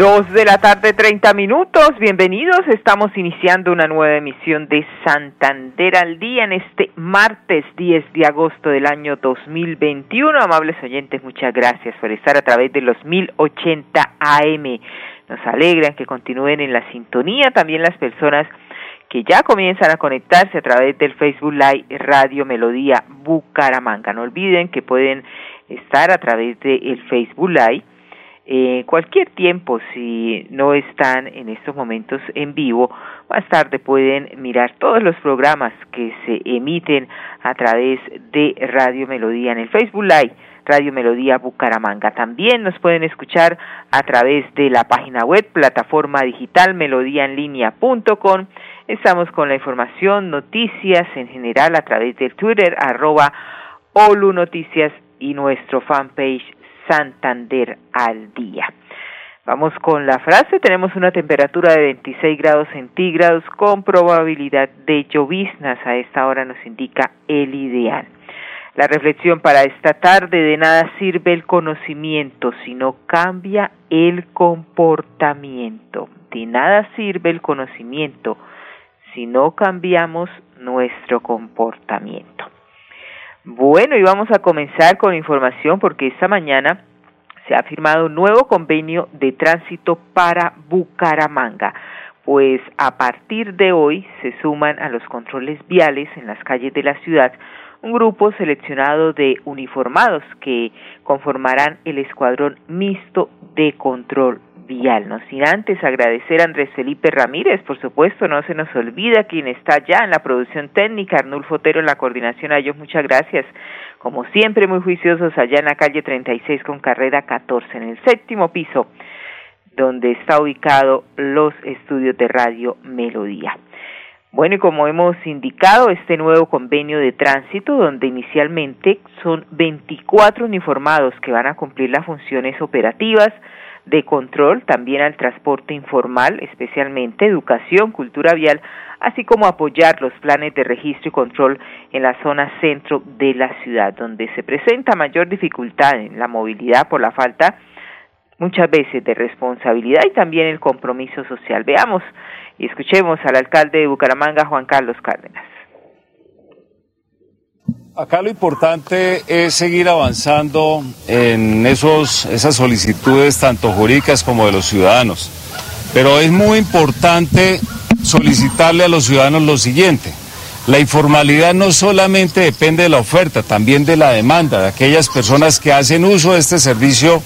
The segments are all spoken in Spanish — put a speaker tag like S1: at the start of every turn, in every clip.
S1: Dos de la tarde, treinta minutos. Bienvenidos. Estamos iniciando una nueva emisión de Santander al Día en este martes 10 de agosto del año 2021. Amables oyentes, muchas gracias por estar a través de los 1080 AM. Nos alegran que continúen en la sintonía también las personas que ya comienzan a conectarse a través del Facebook Live Radio Melodía Bucaramanga. No olviden que pueden estar a través del Facebook Live eh, cualquier tiempo, si no están en estos momentos en vivo, más tarde pueden mirar todos los programas que se emiten a través de Radio Melodía en el Facebook Live. Radio Melodía Bucaramanga. También nos pueden escuchar a través de la página web, plataforma digital melodíaenlínea.com. Estamos con la información, noticias en general a través del Twitter, arroba Olu Noticias y nuestro fanpage Santander al día. Vamos con la frase. Tenemos una temperatura de 26 grados centígrados con probabilidad de lloviznas. A esta hora nos indica el ideal. La reflexión para esta tarde, de nada sirve el conocimiento si no cambia el comportamiento. De nada sirve el conocimiento si no cambiamos nuestro comportamiento. Bueno, y vamos a comenzar con información porque esta mañana se ha firmado un nuevo convenio de tránsito para Bucaramanga, pues a partir de hoy se suman a los controles viales en las calles de la ciudad un grupo seleccionado de uniformados que conformarán el escuadrón mixto de control no sin antes agradecer a Andrés Felipe Ramírez, por supuesto, no se nos olvida quien está ya en la producción técnica, Arnulfo Otero en la coordinación, a ellos muchas gracias. Como siempre, muy juiciosos allá en la calle 36 con carrera 14, en el séptimo piso, donde está ubicado los estudios de Radio Melodía. Bueno, y como hemos indicado, este nuevo convenio de tránsito, donde inicialmente son 24 uniformados que van a cumplir las funciones operativas, de control también al transporte informal, especialmente educación, cultura vial, así como apoyar los planes de registro y control en la zona centro de la ciudad, donde se presenta mayor dificultad en la movilidad por la falta muchas veces de responsabilidad y también el compromiso social. Veamos y escuchemos al alcalde de Bucaramanga, Juan Carlos Cárdenas.
S2: Acá lo importante es seguir avanzando en esos, esas solicitudes tanto jurídicas como de los ciudadanos. Pero es muy importante solicitarle a los ciudadanos lo siguiente. La informalidad no solamente depende de la oferta, también de la demanda, de aquellas personas que hacen uso de este servicio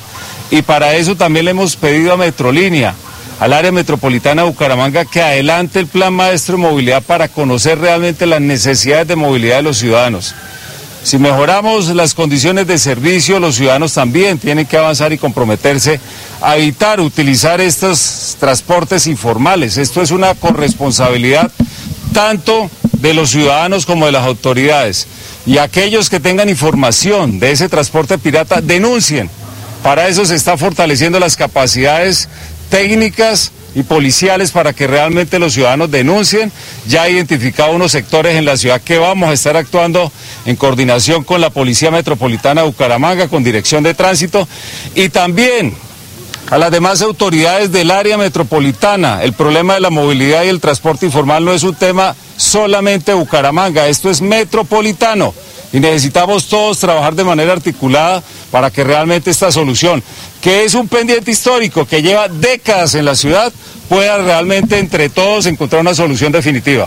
S2: y para eso también le hemos pedido a Metrolínea, al área metropolitana de Bucaramanga, que adelante el plan maestro de movilidad para conocer realmente las necesidades de movilidad de los ciudadanos. Si mejoramos las condiciones de servicio, los ciudadanos también tienen que avanzar y comprometerse a evitar utilizar estos transportes informales. Esto es una corresponsabilidad tanto de los ciudadanos como de las autoridades. Y aquellos que tengan información de ese transporte pirata, denuncien. Para eso se está fortaleciendo las capacidades técnicas y policiales para que realmente los ciudadanos denuncien. Ya identificado unos sectores en la ciudad que vamos a estar actuando en coordinación con la Policía Metropolitana de Bucaramanga, con Dirección de Tránsito y también a las demás autoridades del área metropolitana. El problema de la movilidad y el transporte informal no es un tema solamente de Bucaramanga, esto es metropolitano y necesitamos todos trabajar de manera articulada para que realmente esta solución, que es un pendiente histórico que lleva décadas en la ciudad, pueda realmente entre todos encontrar una solución definitiva.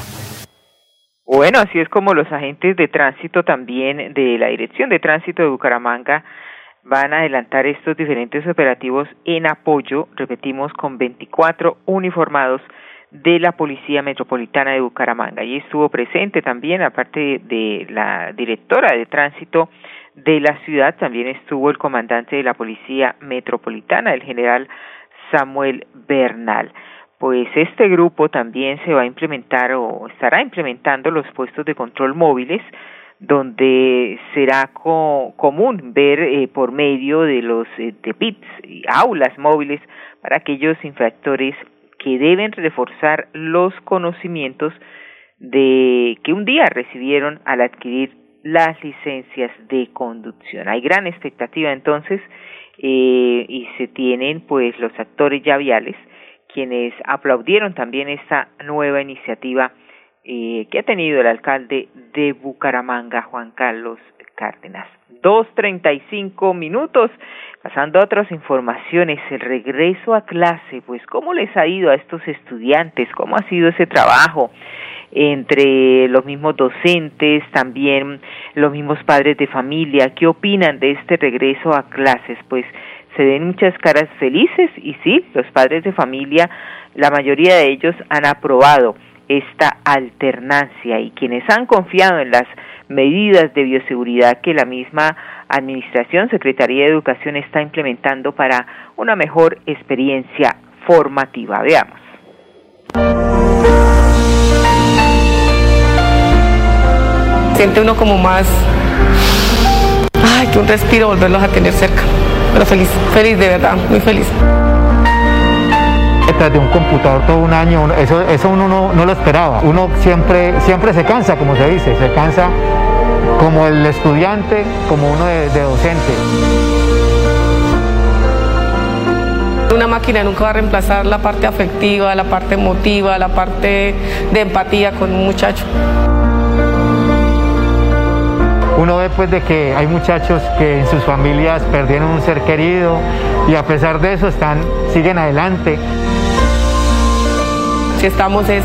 S1: Bueno, así es como los agentes de tránsito también de la Dirección de Tránsito de Bucaramanga van a adelantar estos diferentes operativos en apoyo, repetimos, con 24 uniformados de la Policía Metropolitana de Bucaramanga. Y estuvo presente también, aparte de la directora de tránsito de la ciudad, también estuvo el comandante de la Policía Metropolitana, el general Samuel Bernal. Pues este grupo también se va a implementar o estará implementando los puestos de control móviles donde será común ver eh, por medio de los eh, de PITs y aulas móviles para aquellos infractores que deben reforzar los conocimientos de que un día recibieron al adquirir las licencias de conducción. Hay gran expectativa entonces eh, y se tienen pues los actores ya viales quienes aplaudieron también esta nueva iniciativa eh, que ha tenido el alcalde de Bucaramanga, Juan Carlos Cárdenas. Dos treinta y cinco minutos. Pasando a otras informaciones, el regreso a clase, pues cómo les ha ido a estos estudiantes, cómo ha sido ese trabajo entre los mismos docentes, también los mismos padres de familia, ¿qué opinan de este regreso a clases? Pues se ven muchas caras felices y sí, los padres de familia, la mayoría de ellos han aprobado esta alternancia y quienes han confiado en las medidas de bioseguridad que la misma Administración, Secretaría de Educación está implementando para una mejor experiencia formativa. Veamos.
S3: Siente uno como más, ay, que un respiro volverlos a tener cerca. Pero feliz, feliz de verdad, muy feliz
S4: detrás de un computador todo un año, eso, eso uno no, no, lo esperaba. Uno siempre, siempre se cansa, como se dice, se cansa como el estudiante, como uno de, de docente.
S3: Una máquina nunca va a reemplazar la parte afectiva, la parte emotiva, la parte de empatía con un muchacho.
S4: Uno ve pues de que hay muchachos que en sus familias perdieron un ser querido y a pesar de eso están, siguen adelante.
S3: Si estamos es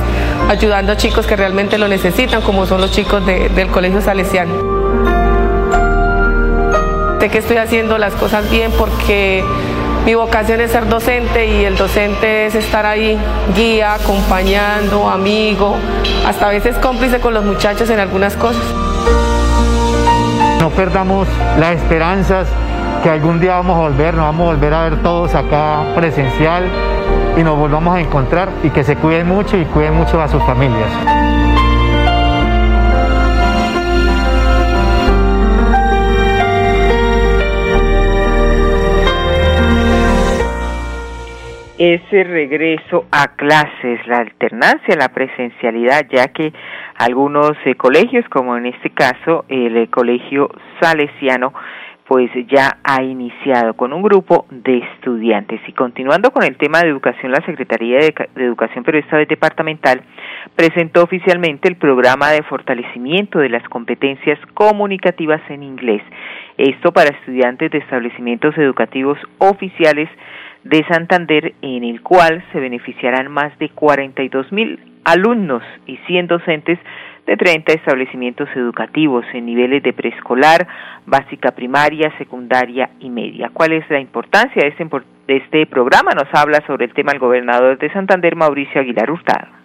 S3: ayudando a chicos que realmente lo necesitan, como son los chicos del Colegio Salesiano. Sé que estoy haciendo las cosas bien porque mi vocación es ser docente y el docente es estar ahí, guía, acompañando, amigo, hasta a veces cómplice con los muchachos en algunas cosas.
S4: No perdamos las esperanzas que algún día vamos a volver, nos vamos a volver a ver todos acá presencial y nos volvamos a encontrar y que se cuiden mucho y cuiden mucho a sus familias.
S1: ese regreso a clases, la alternancia, la presencialidad, ya que algunos eh, colegios, como en este caso el eh, Colegio Salesiano, pues ya ha iniciado con un grupo de estudiantes. Y continuando con el tema de educación, la Secretaría de, Educación, pero esta departamental, presentó oficialmente el programa de fortalecimiento de las competencias comunicativas en inglés. Esto para estudiantes de establecimientos educativos oficiales de Santander, en el cual se beneficiarán más de 42 mil alumnos y 100 docentes de 30 establecimientos educativos en niveles de preescolar, básica primaria, secundaria y media. ¿Cuál es la importancia de este, de este programa? Nos habla sobre el tema el gobernador de Santander, Mauricio Aguilar Hurtado.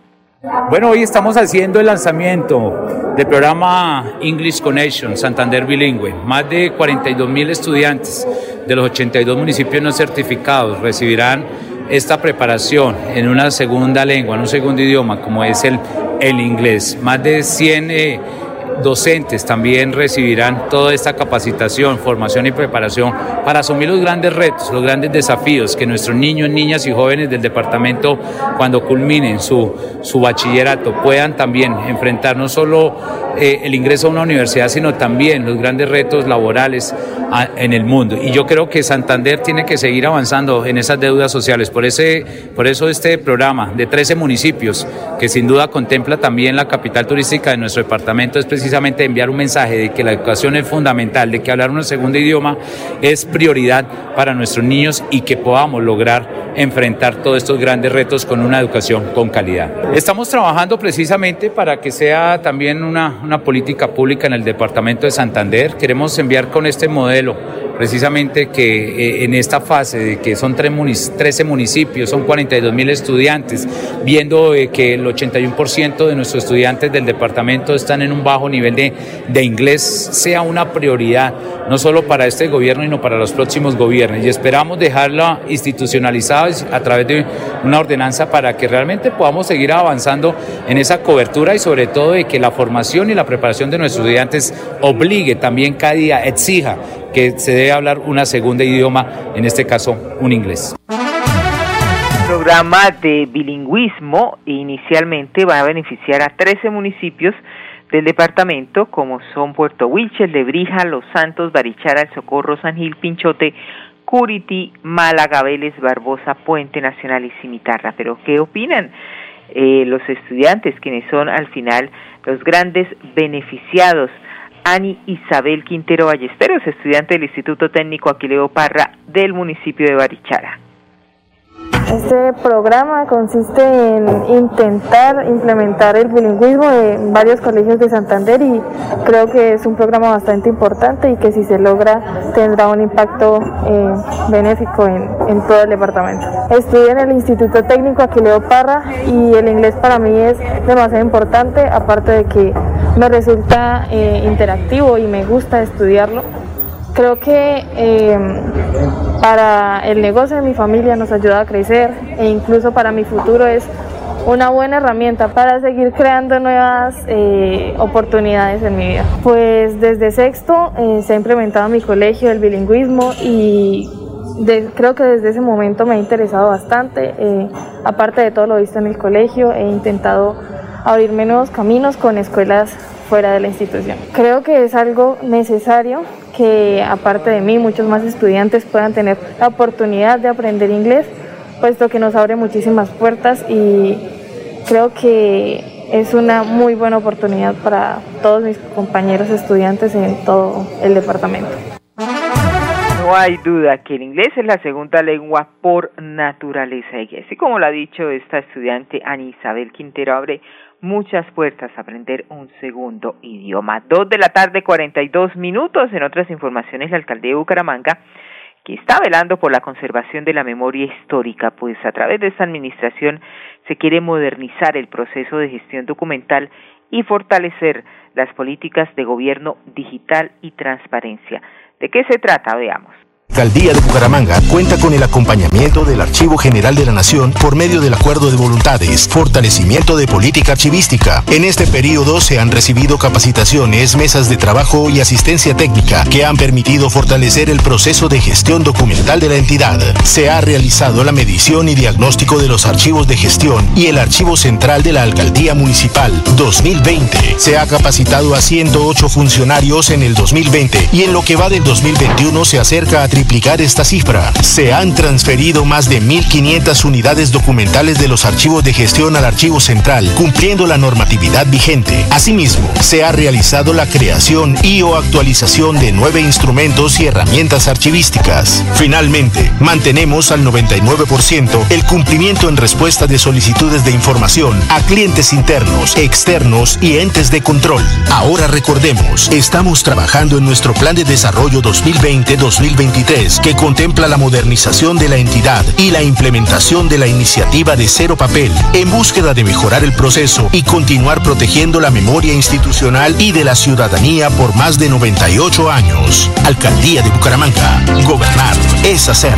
S5: Bueno, hoy estamos haciendo el lanzamiento del programa English Connection Santander Bilingüe. Más de 42 mil estudiantes de los 82 municipios no certificados recibirán esta preparación en una segunda lengua, en un segundo idioma, como es el, el inglés. Más de 100 eh, docentes también recibirán toda esta capacitación, formación y preparación para asumir los grandes retos, los grandes desafíos que nuestros niños, niñas y jóvenes del departamento, cuando culminen su, su bachillerato, puedan también enfrentar no solo eh, el ingreso a una universidad, sino también los grandes retos laborales en el mundo. Y yo creo que Santander tiene que seguir avanzando en esas deudas sociales. Por, ese, por eso este programa de 13 municipios, que sin duda contempla también la capital turística de nuestro departamento, es precisamente enviar un mensaje de que la educación es fundamental, de que hablar un segundo idioma es prioridad para nuestros niños y que podamos lograr enfrentar todos estos grandes retos con una educación con calidad. Estamos trabajando precisamente para que sea también una, una política pública en el departamento de Santander. Queremos enviar con este modelo precisamente que eh, en esta fase de que son 13 municipios, son 42 mil estudiantes, viendo eh, que el 81% de nuestros estudiantes del departamento están en un bajo nivel de, de inglés, sea una prioridad, no solo para este gobierno, sino para los próximos gobiernos. Y esperamos dejarla institucionalizada a través de una ordenanza para que realmente podamos seguir avanzando en esa cobertura y sobre todo de que la formación y la preparación de nuestros estudiantes obligue también cada día, exija que se debe hablar una segunda idioma, en este caso un inglés.
S1: Programa de bilingüismo inicialmente va a beneficiar a 13 municipios del departamento, como son Puerto Wilches, Lebrija, Los Santos, Barichara, El Socorro, San Gil, Pinchote, Curiti, Málaga, Vélez, Barbosa, Puente Nacional y Cimitarra. Pero, ¿qué opinan eh, los estudiantes, quienes son al final los grandes beneficiados? Ani Isabel Quintero Ballesteros, estudiante del Instituto Técnico Aquileo Parra del municipio de Barichara.
S6: Este programa consiste en intentar implementar el bilingüismo en varios colegios de Santander y creo que es un programa bastante importante y que si se logra tendrá un impacto eh, benéfico en, todo el departamento. Estudio en el Instituto Técnico Aquileo Parra y el inglés para mí es demasiado importante, aparte de que me resulta eh, interactivo y me gusta estudiarlo. Creo que eh, para el negocio de mi familia nos ayuda a crecer e incluso para mi futuro es una buena herramienta para seguir creando nuevas eh, oportunidades en mi vida. Pues desde sexto eh, se ha implementado en mi colegio el bilingüismo y creo que desde ese momento me ha interesado bastante. Eh, aparte de todo lo visto en el colegio, he intentado abrirme nuevos caminos con escuelas fuera de la institución. Creo que es algo necesario que aparte de mí muchos más estudiantes puedan tener la oportunidad de aprender inglés, puesto que nos abre muchísimas puertas y creo que es una muy buena oportunidad para todos mis compañeros estudiantes en todo el departamento.
S1: No hay duda que el inglés es la segunda lengua por naturaleza y así como lo ha dicho esta estudiante Ani Isabel Quintero, abre muchas puertas a aprender un segundo idioma. Dos de la tarde, 42 minutos. En otras informaciones, la alcaldía de Bucaramanga, que está velando por la conservación de la memoria histórica, pues a través de esta administración se quiere modernizar el proceso de gestión documental y fortalecer las políticas de gobierno digital y transparencia. ¿De qué se trata? Veamos.
S7: Alcaldía de Bucaramanga cuenta con el acompañamiento del Archivo General de la Nación por medio del Acuerdo de Voluntades, fortalecimiento de política archivística. En este periodo se han recibido capacitaciones, mesas de trabajo y asistencia técnica que han permitido fortalecer el proceso de gestión documental de la entidad. Se ha realizado la medición y diagnóstico de los archivos de gestión y el Archivo Central de la Alcaldía Municipal 2020. Se ha capacitado a 108 funcionarios en el 2020 y en lo que va del 2021 se acerca a triplicar esta cifra. Se han transferido más de 1.500 unidades documentales de los archivos de gestión al archivo central, cumpliendo la normatividad vigente. Asimismo, se ha realizado la creación y o actualización de nueve instrumentos y herramientas archivísticas. Finalmente, mantenemos al 99% el cumplimiento en respuesta de solicitudes de información a clientes internos, externos y entes de control. Ahora recordemos, estamos trabajando en nuestro plan de desarrollo 2020-2023 que contempla la modernización de la entidad y la implementación de la iniciativa de Cero Papel en búsqueda de mejorar el proceso y continuar protegiendo la memoria institucional y de la ciudadanía por más de 98 años. Alcaldía de Bucaramanga. Gobernar es hacer.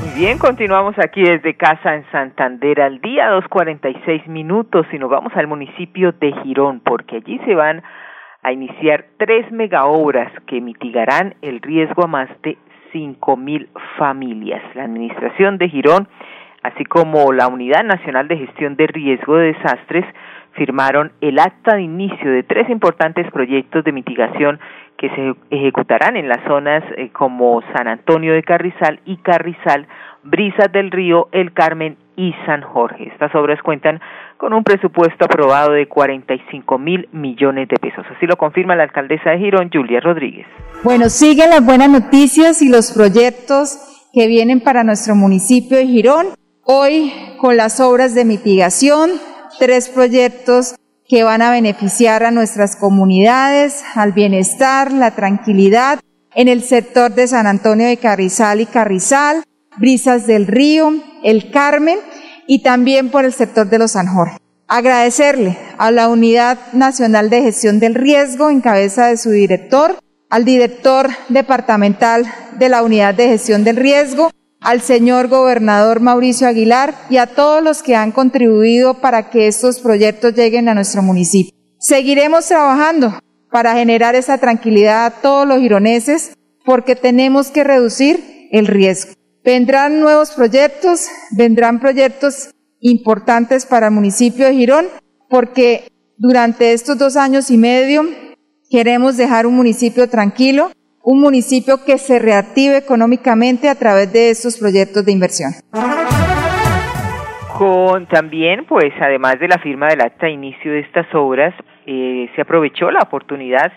S1: Muy bien, continuamos aquí desde casa en Santander al día, 2.46 minutos, y nos vamos al municipio de Girón, porque allí se van a iniciar tres megaobras que mitigarán el riesgo a más de 5.000 familias. La Administración de Girón, así como la Unidad Nacional de Gestión de Riesgo de Desastres, firmaron el acta de inicio de tres importantes proyectos de mitigación que se ejecutarán en las zonas eh, como San Antonio de Carrizal y Carrizal, Brisas del Río, El Carmen y San Jorge. Estas obras cuentan con un presupuesto aprobado de 45 mil millones de pesos. Así lo confirma la alcaldesa de Girón, Julia Rodríguez.
S8: Bueno, siguen las buenas noticias y los proyectos que vienen para nuestro municipio de Girón. Hoy con las obras de mitigación, tres proyectos que van a beneficiar a nuestras comunidades, al bienestar, la tranquilidad en el sector de San Antonio de Carrizal y Carrizal, Brisas del Río, El Carmen y también por el sector de los San Jorge. Agradecerle a la Unidad Nacional de Gestión del Riesgo en cabeza de su director, al director departamental de la Unidad de Gestión del Riesgo, al señor gobernador Mauricio Aguilar y a todos los que han contribuido para que estos proyectos lleguen a nuestro municipio. Seguiremos trabajando para generar esa tranquilidad a todos los gironeses porque tenemos que reducir el riesgo. Vendrán nuevos proyectos, vendrán proyectos importantes para el municipio de Girón porque durante estos dos años y medio queremos dejar un municipio tranquilo, un municipio que se reactive económicamente a través de estos proyectos de inversión.
S1: Con también, pues, además de la firma del acta de inicio de estas obras, eh, se aprovechó la oportunidad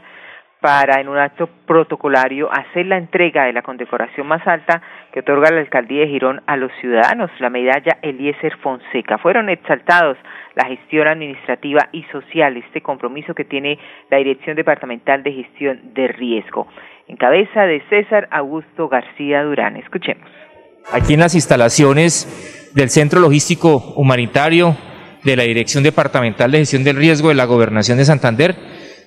S1: para, en un acto protocolario, hacer la entrega de la condecoración más alta que otorga la alcaldía de Girón a los ciudadanos, la medalla Eliezer Fonseca. Fueron exaltados la gestión administrativa y social, este compromiso que tiene la Dirección Departamental de Gestión de Riesgo en cabeza de César Augusto García Durán. Escuchemos.
S9: Aquí en las instalaciones del Centro Logístico Humanitario de la Dirección Departamental de Gestión del Riesgo de la Gobernación de Santander,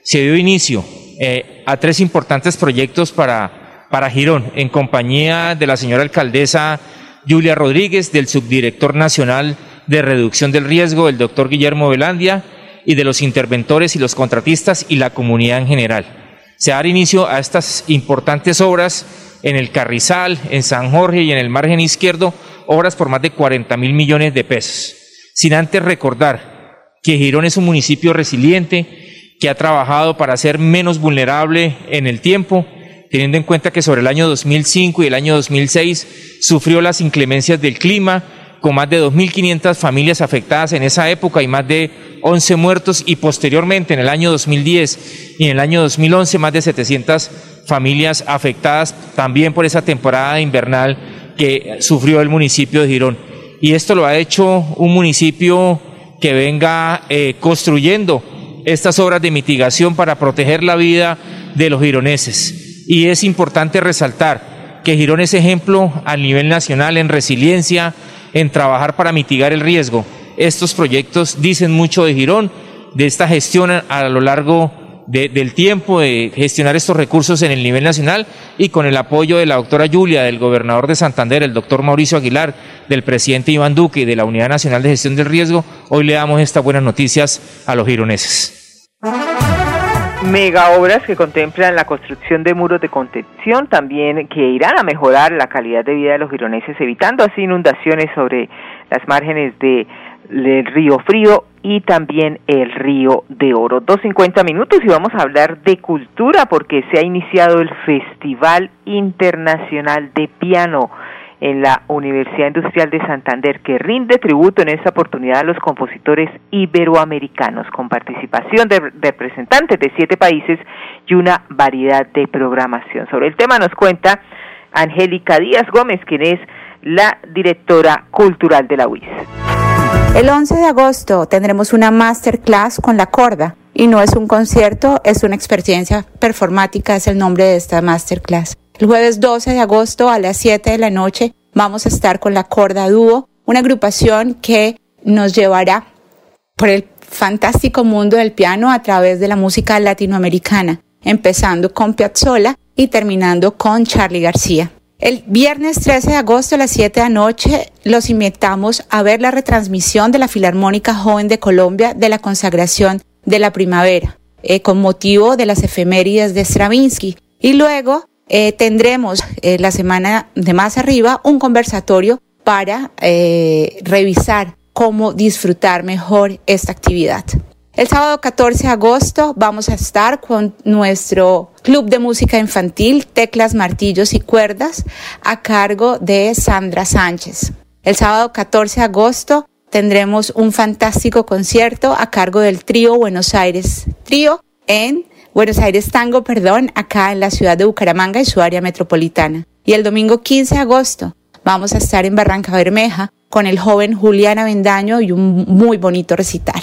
S9: se dio inicio eh, a tres importantes proyectos para, para Girón, en compañía de la señora alcaldesa Julia Rodríguez, del subdirector nacional de reducción del riesgo, el doctor Guillermo Velandia, y de los interventores y los contratistas y la comunidad en general se dará inicio a estas importantes obras en el Carrizal, en San Jorge y en el margen izquierdo, obras por más de 40 mil millones de pesos. Sin antes recordar que Girón es un municipio resiliente, que ha trabajado para ser menos vulnerable en el tiempo, teniendo en cuenta que sobre el año 2005 y el año 2006 sufrió las inclemencias del clima, con más de 2.500 familias afectadas en esa época y más de 11 muertos y posteriormente en el año 2010 y en el año 2011 más de 700 familias afectadas también por esa temporada invernal que sufrió el municipio de Girón. Y esto lo ha hecho un municipio que venga eh, construyendo estas obras de mitigación para proteger la vida de los gironeses. Y es importante resaltar que Girón es ejemplo a nivel nacional en resiliencia, en trabajar para mitigar el riesgo. Estos proyectos dicen mucho de Girón, de esta gestión a lo largo del tiempo de gestionar estos recursos en el nivel nacional y con el apoyo de la doctora Julia, del gobernador de Santander, el doctor Mauricio Aguilar, del presidente Iván Duque y de la Unidad Nacional de Gestión del Riesgo, hoy le damos estas buenas noticias a los gironeses.
S1: Mega obras que contemplan la construcción de muros de contención, también que irán a mejorar la calidad de vida de los gironeses, evitando así inundaciones sobre las márgenes de el río Frío y también el río de Oro. Dos cincuenta minutos y vamos a hablar de cultura porque se ha iniciado el Festival Internacional de Piano en la Universidad Industrial de Santander que rinde tributo en esta oportunidad a los compositores iberoamericanos con participación de representantes de siete países y una variedad de programación. Sobre el tema nos cuenta Angélica Díaz Gómez, quien es la directora cultural de la UIS.
S10: El 11 de agosto tendremos una masterclass con la corda y no es un concierto, es una experiencia performática, es el nombre de esta masterclass. El jueves 12 de agosto a las 7 de la noche vamos a estar con la corda dúo, una agrupación que nos llevará por el fantástico mundo del piano a través de la música latinoamericana, empezando con Piazzolla y terminando con Charlie García. El viernes 13 de agosto a las 7 de la noche los invitamos a ver la retransmisión de la Filarmónica Joven de Colombia de la consagración de la primavera, eh, con motivo de las efemérides de Stravinsky. Y luego eh, tendremos eh, la semana de más arriba un conversatorio para revisar cómo disfrutar mejor esta actividad. El sábado 14 de agosto vamos a estar con nuestro club de música infantil Teclas, Martillos y Cuerdas a cargo de Sandra Sánchez. El sábado 14 de agosto tendremos un fantástico concierto a cargo del trío Buenos Aires, trío en Buenos Aires Tango, perdón, acá en la ciudad de Bucaramanga y su área metropolitana. Y el domingo 15 de agosto vamos a estar en Barranca Bermeja con el joven Julián Avendaño y un muy bonito recital.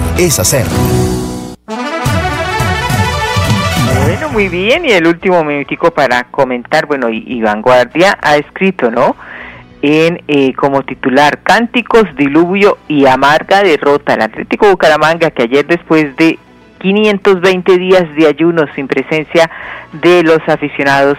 S7: es hacer.
S1: Bueno, muy bien. Y el último minutico para comentar, bueno, y, Vanguardia ha escrito, ¿no? en eh, como titular Cánticos, Diluvio y Amarga Derrota. El Atlético Bucaramanga que ayer después de 520 días de ayuno sin presencia de los aficionados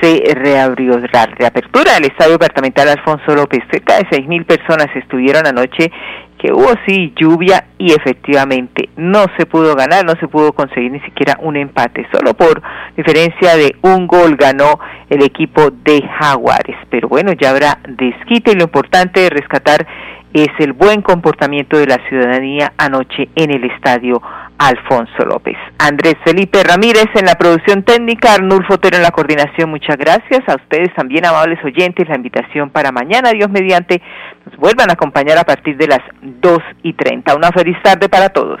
S1: se reabrió la reapertura del Estadio Departamental Alfonso López. Cerca de 6.000 personas estuvieron anoche que hubo sí lluvia y efectivamente no se pudo ganar, no se pudo conseguir ni siquiera un empate, solo por diferencia de un gol ganó el equipo de Jaguares. Pero bueno, ya habrá desquite y lo importante de rescatar es el buen comportamiento de la ciudadanía anoche en el estadio Alfonso López. Andrés Felipe Ramírez en la producción técnica, Arnulfo Otero en la coordinación. Muchas gracias a ustedes también, amables oyentes. La invitación para mañana, Dios mediante, nos vuelvan a acompañar a partir de las 2 y 30. Una feliz tarde para todos.